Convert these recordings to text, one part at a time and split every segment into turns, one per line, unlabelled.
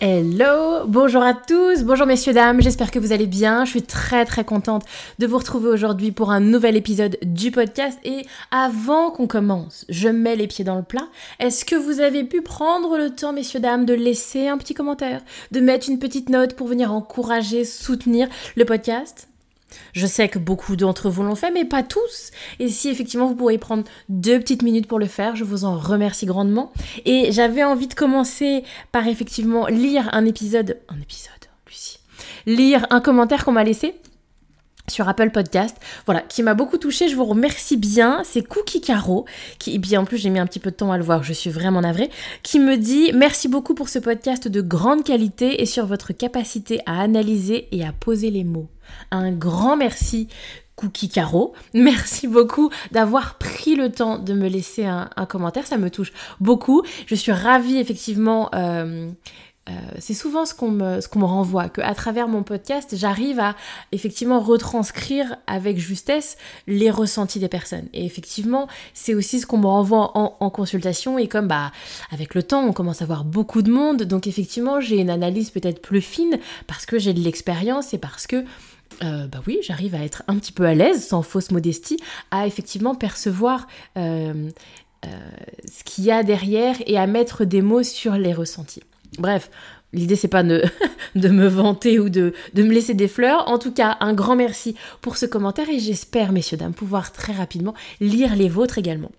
Hello, bonjour à tous, bonjour messieurs dames, j'espère que vous allez bien. Je suis très très contente de vous retrouver aujourd'hui pour un nouvel épisode du podcast et avant qu'on commence, je mets les pieds dans le plat. Est-ce que vous avez pu prendre le temps messieurs dames de laisser un petit commentaire, de mettre une petite note pour venir encourager, soutenir le podcast? Je sais que beaucoup d'entre vous l'ont fait, mais pas tous. Et si effectivement vous pourriez prendre deux petites minutes pour le faire, je vous en remercie grandement. Et j'avais envie de commencer par effectivement lire un épisode, un épisode, Lucie, lire un commentaire qu'on m'a laissé sur Apple Podcast, voilà, qui m'a beaucoup touché. Je vous remercie bien. C'est Cookie Caro, qui, et bien en plus j'ai mis un petit peu de temps à le voir, je suis vraiment navrée, qui me dit merci beaucoup pour ce podcast de grande qualité et sur votre capacité à analyser et à poser les mots. Un grand merci Cookie Caro. Merci beaucoup d'avoir pris le temps de me laisser un, commentaire, ça me touche beaucoup. Je suis ravie effectivement. Euh, euh, c'est souvent ce qu'on me, qu'on me renvoie, qu'à travers mon podcast, j'arrive à effectivement retranscrire avec justesse les ressentis des personnes. Et effectivement, c'est aussi ce qu'on me renvoie en, consultation. Et comme bah, avec le temps, on commence à voir beaucoup de monde, donc effectivement, j'ai une analyse peut-être plus fine parce que j'ai de l'expérience et parce que euh, bah oui, j'arrive à être un petit peu à l'aise, sans fausse modestie, à effectivement percevoir euh, ce qu'il y a derrière et à mettre des mots sur les ressentis. Bref, L'idée, c'est pas de, me vanter ou de, me laisser des fleurs. En tout cas, un grand merci pour ce commentaire et j'espère, messieurs, dames, pouvoir très rapidement lire les vôtres également.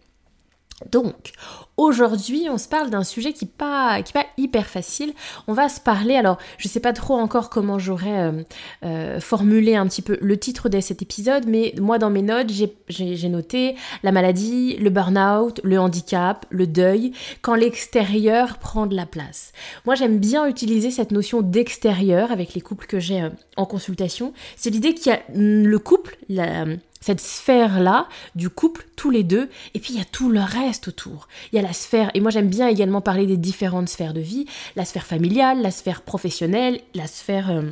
Donc, aujourd'hui, on se parle d'un sujet qui n'est pas, qui pas hyper facile. On va se parler, alors je ne sais pas trop encore comment j'aurais euh, euh, formulé un petit peu le titre de cet épisode, mais moi dans mes notes, j'ai noté la maladie, le burn-out, le handicap, le deuil, quand l'extérieur prend de la place. Moi j'aime bien utiliser cette notion d'extérieur avec les couples que j'ai euh, en consultation. C'est l'idée qu'il y a le couple, la cette sphère-là du couple, tous les deux, et puis il y a tout le reste autour. Il y a la sphère, et moi j'aime bien également parler des différentes sphères de vie, la sphère familiale, la sphère professionnelle, la sphère... Euh,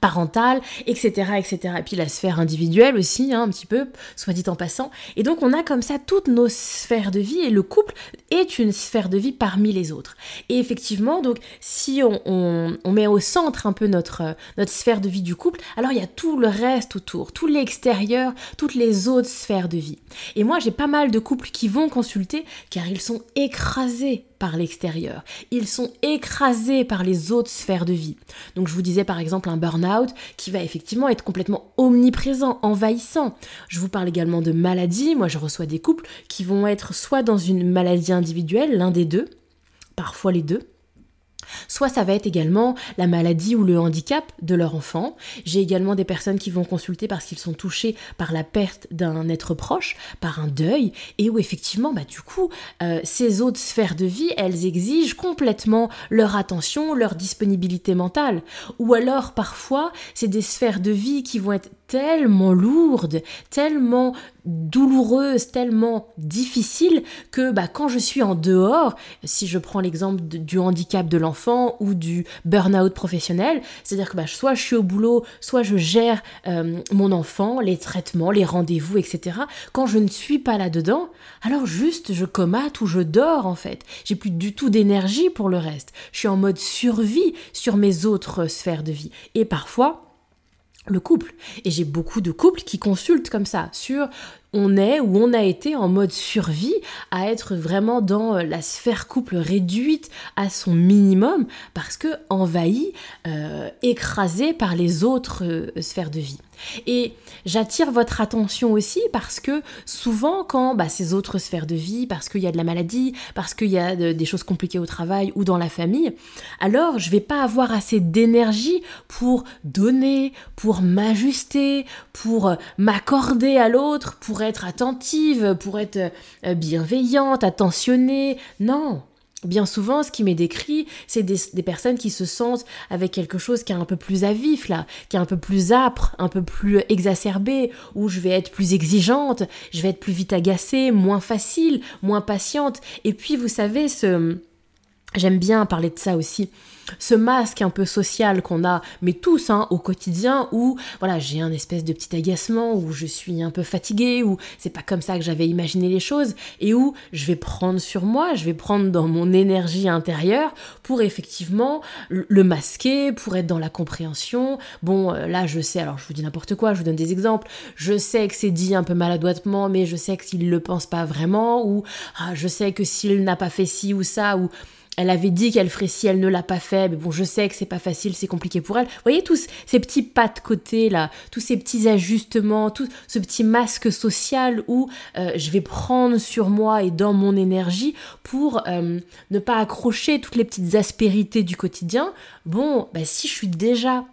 parentale, etc., etc. Et puis la sphère individuelle aussi, hein, un petit peu, soit dit en passant. Et donc on a comme ça toutes nos sphères de vie et le couple est une sphère de vie parmi les autres. Et effectivement, donc si on, met au centre un peu notre, notre sphère de vie du couple, alors il y a tout le reste autour, tout l'extérieur, toutes les autres sphères de vie. Et moi j'ai pas mal de couples qui vont consulter car ils sont écrasés par l'extérieur. Ils sont écrasés par les autres sphères de vie. Donc je vous disais par exemple un burn-out qui va effectivement être complètement omniprésent, envahissant. Je vous parle également de maladies. Moi je reçois des couples qui vont être soit dans une maladie individuelle, l'un des deux, parfois les deux, Soit ça va être également la maladie ou le handicap de leur enfant. J'ai également des personnes qui vont consulter parce qu'ils sont touchés par la perte d'un être proche, par un deuil, et où effectivement, bah, du coup, euh, ces autres sphères de vie, elles exigent complètement leur attention, leur disponibilité mentale. Ou alors, parfois, c'est des sphères de vie qui vont être tellement lourde, tellement douloureuse, tellement difficile que bah, quand je suis en dehors, si je prends l'exemple du handicap de l'enfant ou du burn-out professionnel, c'est-à-dire que bah, soit je suis au boulot, soit je gère euh, mon enfant, les traitements, les rendez-vous, etc. Quand je ne suis pas là-dedans, alors juste je comate ou je dors en fait. J'ai plus du tout d'énergie pour le reste. Je suis en mode survie sur mes autres sphères de vie. Et parfois, le couple. Et j'ai beaucoup de couples qui consultent comme ça sur on est ou on a été en mode survie, à être vraiment dans la sphère couple réduite à son minimum, parce que envahi, écrasé par les autres sphères de vie. Et j'attire votre attention aussi parce que souvent quand bah, ces autres sphères de vie, parce qu'il y a de la maladie, parce qu'il y a des choses compliquées au travail ou dans la famille, alors je vais pas avoir assez d'énergie pour donner, pour m'ajuster, pour euh, m'accorder à l'autre, pour être attentive, pour être euh, bienveillante, attentionnée. Non, Bien souvent, ce qui m'est décrit, c'est des, personnes qui se sentent avec quelque chose qui est un peu plus à vif, là, qui est un peu plus âpre, un peu plus exacerbé, où je vais être plus exigeante, je vais être plus vite agacée, moins facile, moins patiente. Et puis, vous savez, ce... J'aime bien parler de ça aussi ce masque un peu social qu'on a, mais tous hein, au quotidien, où voilà, j'ai un espèce de petit agacement, où je suis un peu fatiguée, où c'est pas comme ça que j'avais imaginé les choses, et où je vais prendre sur moi, je vais prendre dans mon énergie intérieure pour effectivement le masquer, pour être dans la compréhension. Bon, euh, là, je sais, alors je vous dis n'importe quoi, je vous donne des exemples. Je sais que c'est dit un peu maladroitement, mais je sais que s'il le pense pas vraiment, ou ah, je sais que s'il n'a pas fait ci ou ça, ou elle avait dit qu'elle ferait si elle ne l'a pas fait, mais bon, je sais que c'est pas facile, c'est compliqué pour elle. Vous voyez tous ces petits pas de côté là, tous ces petits ajustements, tout ce petit masque social où euh, je vais prendre sur moi et dans mon énergie pour euh, ne pas accrocher toutes les petites aspérités du quotidien. Bon, bah, si je suis déjà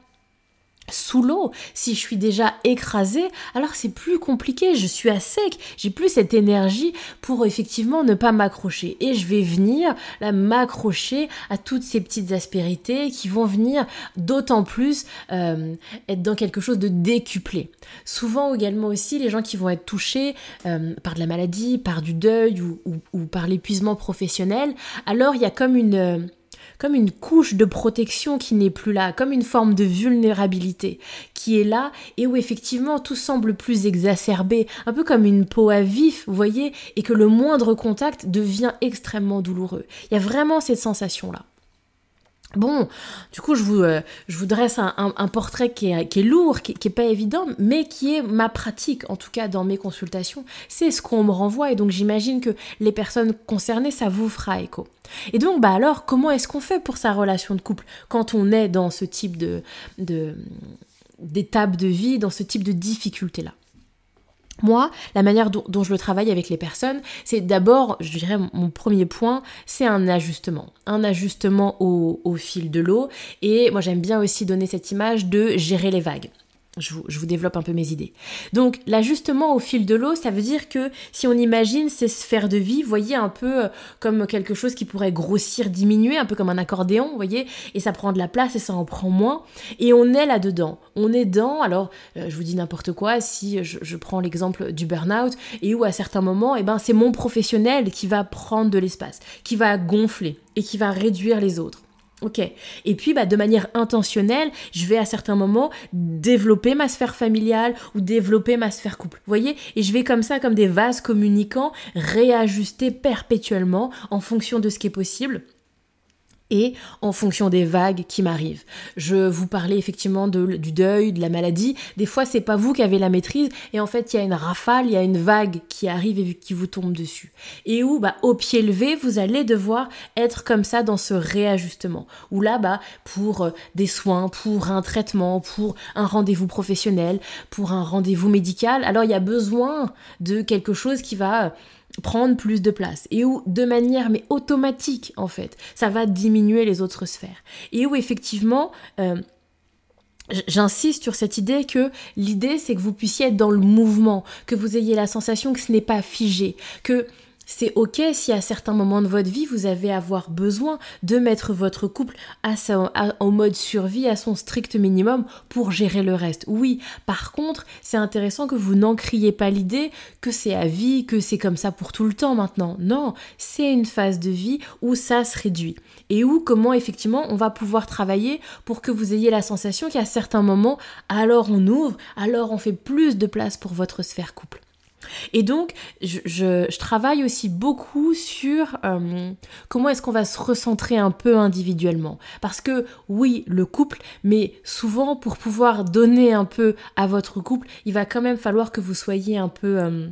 sous l'eau, si je suis déjà écrasée, alors c'est plus compliqué, je suis à sec, j'ai plus cette énergie pour effectivement ne pas m'accrocher. Et je vais venir là m'accrocher à toutes ces petites aspérités qui vont venir d'autant plus euh, être dans quelque chose de décuplé. Souvent également aussi les gens qui vont être touchés euh, par de la maladie, par du deuil ou par l'épuisement professionnel, alors il y a comme une comme une couche de protection qui n'est plus là, comme une forme de vulnérabilité qui est là et où effectivement tout semble plus exacerbé, un peu comme une peau à vif, vous voyez, et que le moindre contact devient extrêmement douloureux. Il y a vraiment cette sensation-là. Bon, du coup, je vous, euh, je vous dresse un, portrait qui est, qui est lourd, qui, qui, est pas évident, mais qui est ma pratique, en tout cas dans mes consultations. C'est ce qu'on me renvoie, et donc j'imagine que les personnes concernées, ça vous fera écho. Et donc, bah alors, comment est-ce qu'on fait pour sa relation de couple quand on est dans ce type de, d'étape de vie, dans ce type de difficulté-là? Moi, la manière dont, je le travaille avec les personnes, c'est d'abord, je dirais, mon premier point, c'est un ajustement. Un ajustement au, au fil de l'eau. Et moi, j'aime bien aussi donner cette image de gérer les vagues. Je vous, développe un peu mes idées. Donc l'ajustement au fil de l'eau, ça veut dire que si on imagine ces sphères de vie, voyez un peu euh, comme quelque chose qui pourrait grossir, diminuer, un peu comme un accordéon, vous voyez, et ça prend de la place et ça en prend moins, et on est là-dedans. On est dans, alors euh, je vous dis n'importe quoi, si je, prends l'exemple du burn-out, et où à certains moments, eh ben, c'est mon professionnel qui va prendre de l'espace, qui va gonfler et qui va réduire les autres. Ok. Et puis, bah, de manière intentionnelle, je vais à certains moments développer ma sphère familiale ou développer ma sphère couple. Vous voyez? Et je vais comme ça, comme des vases communicants, réajuster perpétuellement en fonction de ce qui est possible et en fonction des vagues qui m'arrivent. Je vous parlais effectivement du deuil, de la maladie. Des fois, c'est pas vous qui avez la maîtrise et en fait, il y a une rafale, il y a une vague qui arrive et qui vous tombe dessus. Et où, bah, au pied levé, vous allez devoir être comme ça dans ce réajustement. Où là, bah, pour euh, des soins, pour un traitement, pour un rendez-vous professionnel, pour un rendez-vous médical, alors il y a besoin de quelque chose qui va prendre plus de place. Et où de manière mais automatique en fait ça va diminuer les autres sphères. Et où effectivement euh, J'insiste sur cette idée que l'idée c'est que vous puissiez être dans le mouvement, que vous ayez la sensation que ce n'est pas figé, que c'est ok si à certains moments de votre vie vous avez avoir besoin de mettre votre couple à en mode survie à son strict minimum pour gérer le reste. Oui, par contre, c'est intéressant que vous n'encriez pas l'idée que c'est à vie, que c'est comme ça pour tout le temps maintenant. Non, c'est une phase de vie où ça se réduit et où comment effectivement on va pouvoir travailler pour que vous ayez la sensation qu'à certains moments, alors on ouvre, alors on fait plus de place pour votre sphère couple. Et donc, je, travaille aussi beaucoup sur euh, comment est-ce qu'on va se recentrer un peu individuellement. Parce que oui, le couple, mais souvent pour pouvoir donner un peu à votre couple, il va quand même falloir que vous soyez un peu... Euh,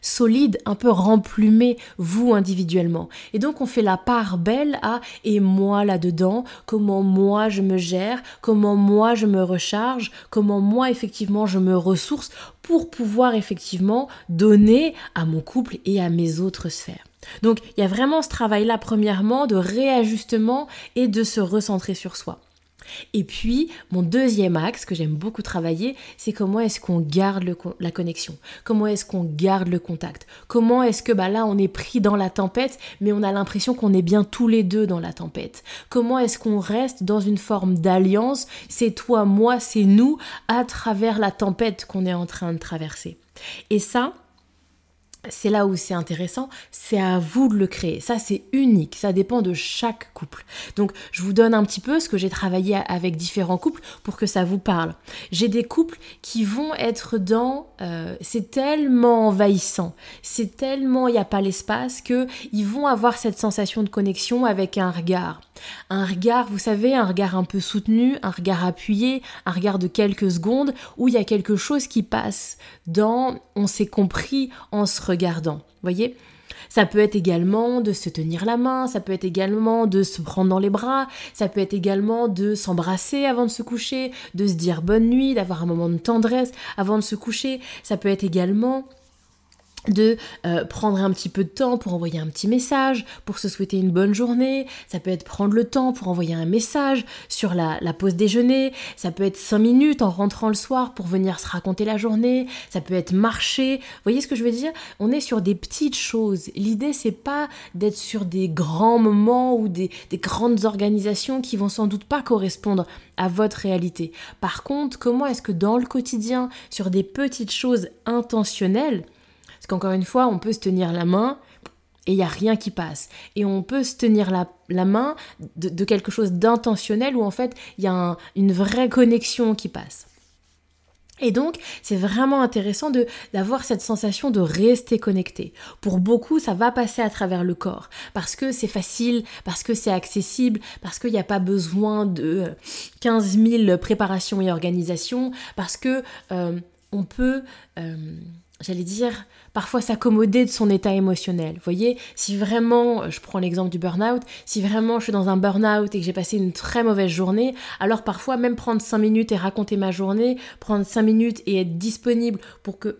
solide, un peu remplumé, vous individuellement. Et donc on fait la part belle à et moi là-dedans, comment moi je me gère, comment moi je me recharge, comment moi effectivement je me ressource pour pouvoir effectivement donner à mon couple et à mes autres sphères. Donc il y a vraiment ce travail-là premièrement de réajustement et de se recentrer sur soi. Et puis, mon deuxième axe que j'aime beaucoup travailler, c'est comment est-ce qu'on garde la connexion? Comment est-ce qu'on garde le contact? Comment est-ce que bah là, on est pris dans la tempête, mais on a l'impression qu'on est bien tous les deux dans la tempête? Comment est-ce qu'on reste dans une forme d'alliance? C'est toi, moi, c'est nous, à travers la tempête qu'on est en train de traverser. Et ça, c'est là où c'est intéressant, c'est à vous de le créer. Ça, c'est unique, ça dépend de chaque couple. Donc, je vous donne un petit peu ce que j'ai travaillé avec différents couples pour que ça vous parle. J'ai des couples qui vont être dans, euh, c'est tellement envahissant, c'est tellement il n'y a pas l'espace que ils vont avoir cette sensation de connexion avec un regard. Un regard, vous savez, un regard un peu soutenu, un regard appuyé, un regard de quelques secondes où il y a quelque chose qui passe dans on s'est compris en se regardant. Voyez? Ça peut être également de se tenir la main, ça peut être également de se prendre dans les bras, ça peut être également de s'embrasser avant de se coucher, de se dire bonne nuit, d'avoir un moment de tendresse avant de se coucher, ça peut être également de euh, prendre un petit peu de temps pour envoyer un petit message, pour se souhaiter une bonne journée, ça peut être prendre le temps pour envoyer un message sur la, la pause déjeuner, ça peut être cinq minutes en rentrant le soir pour venir se raconter la journée, ça peut être marcher, vous voyez ce que je veux dire? On est sur des petites choses, l'idée c'est pas d'être sur des grands moments ou des, des grandes organisations qui vont sans doute pas correspondre à votre réalité. Par contre, comment est-ce que dans le quotidien, sur des petites choses intentionnelles, parce qu'encore une fois, on peut se tenir la main et il n'y a rien qui passe. Et on peut se tenir la, main de, quelque chose d'intentionnel où en fait il y a une vraie connexion qui passe. Et donc, c'est vraiment intéressant d'avoir cette sensation de rester connecté. Pour beaucoup, ça va passer à travers le corps parce que c'est facile, parce que c'est accessible, parce qu'il n'y a pas besoin de 15 000 préparations et organisations, parce que euh, on peut euh, j'allais dire, parfois s'accommoder de son état émotionnel. Vous voyez, si vraiment, je prends l'exemple du burn-out, si vraiment je suis dans un burn-out et que j'ai passé une très mauvaise journée, alors parfois même prendre 5 minutes et raconter ma journée, prendre 5 minutes et être disponible pour que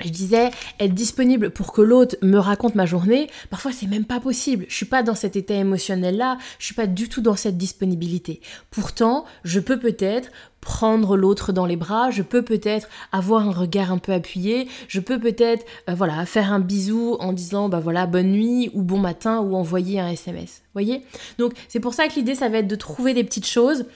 je disais être disponible pour que l'autre me raconte ma journée, parfois c'est même pas possible. Je suis pas dans cet état émotionnel là, je suis pas du tout dans cette disponibilité. Pourtant, je peux peut-être prendre l'autre dans les bras, je peux peut-être avoir un regard un peu appuyé, je peux peut-être euh, voilà, faire un bisou en disant bah voilà bonne nuit ou bon matin ou envoyer un SMS. Voyez? Donc c'est pour ça que l'idée ça va être de trouver des petites choses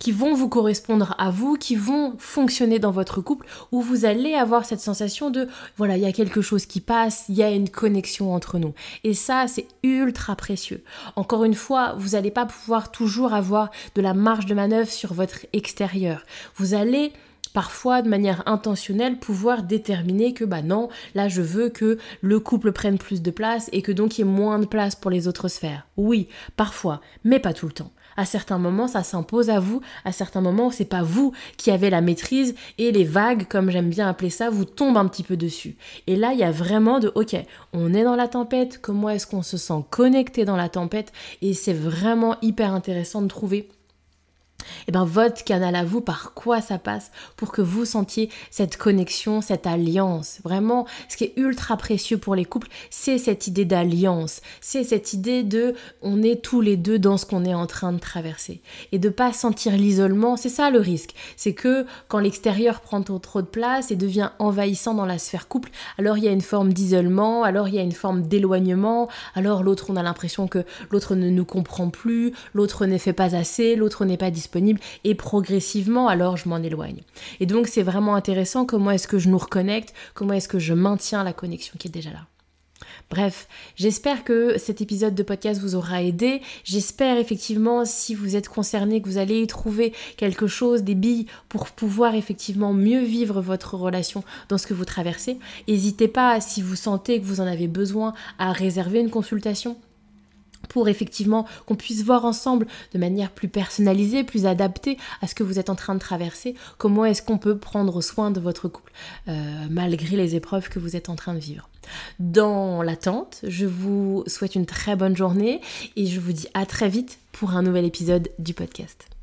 qui vont vous correspondre à vous, qui vont fonctionner dans votre couple, où vous allez avoir cette sensation de, voilà, il y a quelque chose qui passe, il y a une connexion entre nous. Et ça, c'est ultra précieux. Encore une fois, vous n'allez pas pouvoir toujours avoir de la marge de manœuvre sur votre extérieur. Vous allez parfois de manière intentionnelle pouvoir déterminer que bah non, là je veux que le couple prenne plus de place et que donc il y ait moins de place pour les autres sphères. Oui, parfois, mais pas tout le temps. À certains moments, ça s'impose à vous. À certains moments, c'est pas vous qui avez la maîtrise et les vagues, comme j'aime bien appeler ça, vous tombent un petit peu dessus. Et là, il y a vraiment de, ok, on est dans la tempête. Comment est-ce qu'on se sent connecté dans la tempête? Et c'est vraiment hyper intéressant de trouver eh bien votre canal à vous, par quoi ça passe pour que vous sentiez cette connexion, cette alliance? Vraiment, ce qui est ultra précieux pour les couples, c'est cette idée d'alliance, c'est cette idée de on est tous les deux dans ce qu'on est en train de traverser. Et de pas sentir l'isolement, c'est ça le risque. C'est que quand l'extérieur prend trop de place et devient envahissant dans la sphère couple, alors il y a une forme d'isolement, alors il y a une forme d'éloignement, alors l'autre on a l'impression que l'autre ne nous comprend plus, l'autre ne fait pas assez, l'autre n'est pas et progressivement alors je m'en éloigne. Et donc c'est vraiment intéressant comment est-ce que je nous reconnecte, comment est-ce que je maintiens la connexion qui est déjà là. Bref, j'espère que cet épisode de podcast vous aura aidé. J'espère effectivement, si vous êtes concerné, que vous allez y trouver quelque chose, des billes pour pouvoir effectivement mieux vivre votre relation dans ce que vous traversez. N'hésitez pas, si vous sentez que vous en avez besoin, à réserver une consultation pour effectivement qu'on puisse voir ensemble de manière plus personnalisée, plus adaptée à ce que vous êtes en train de traverser, comment est-ce qu'on peut prendre soin de votre couple euh, malgré les épreuves que vous êtes en train de vivre. Dans l'attente, je vous souhaite une très bonne journée et je vous dis à très vite pour un nouvel épisode du podcast.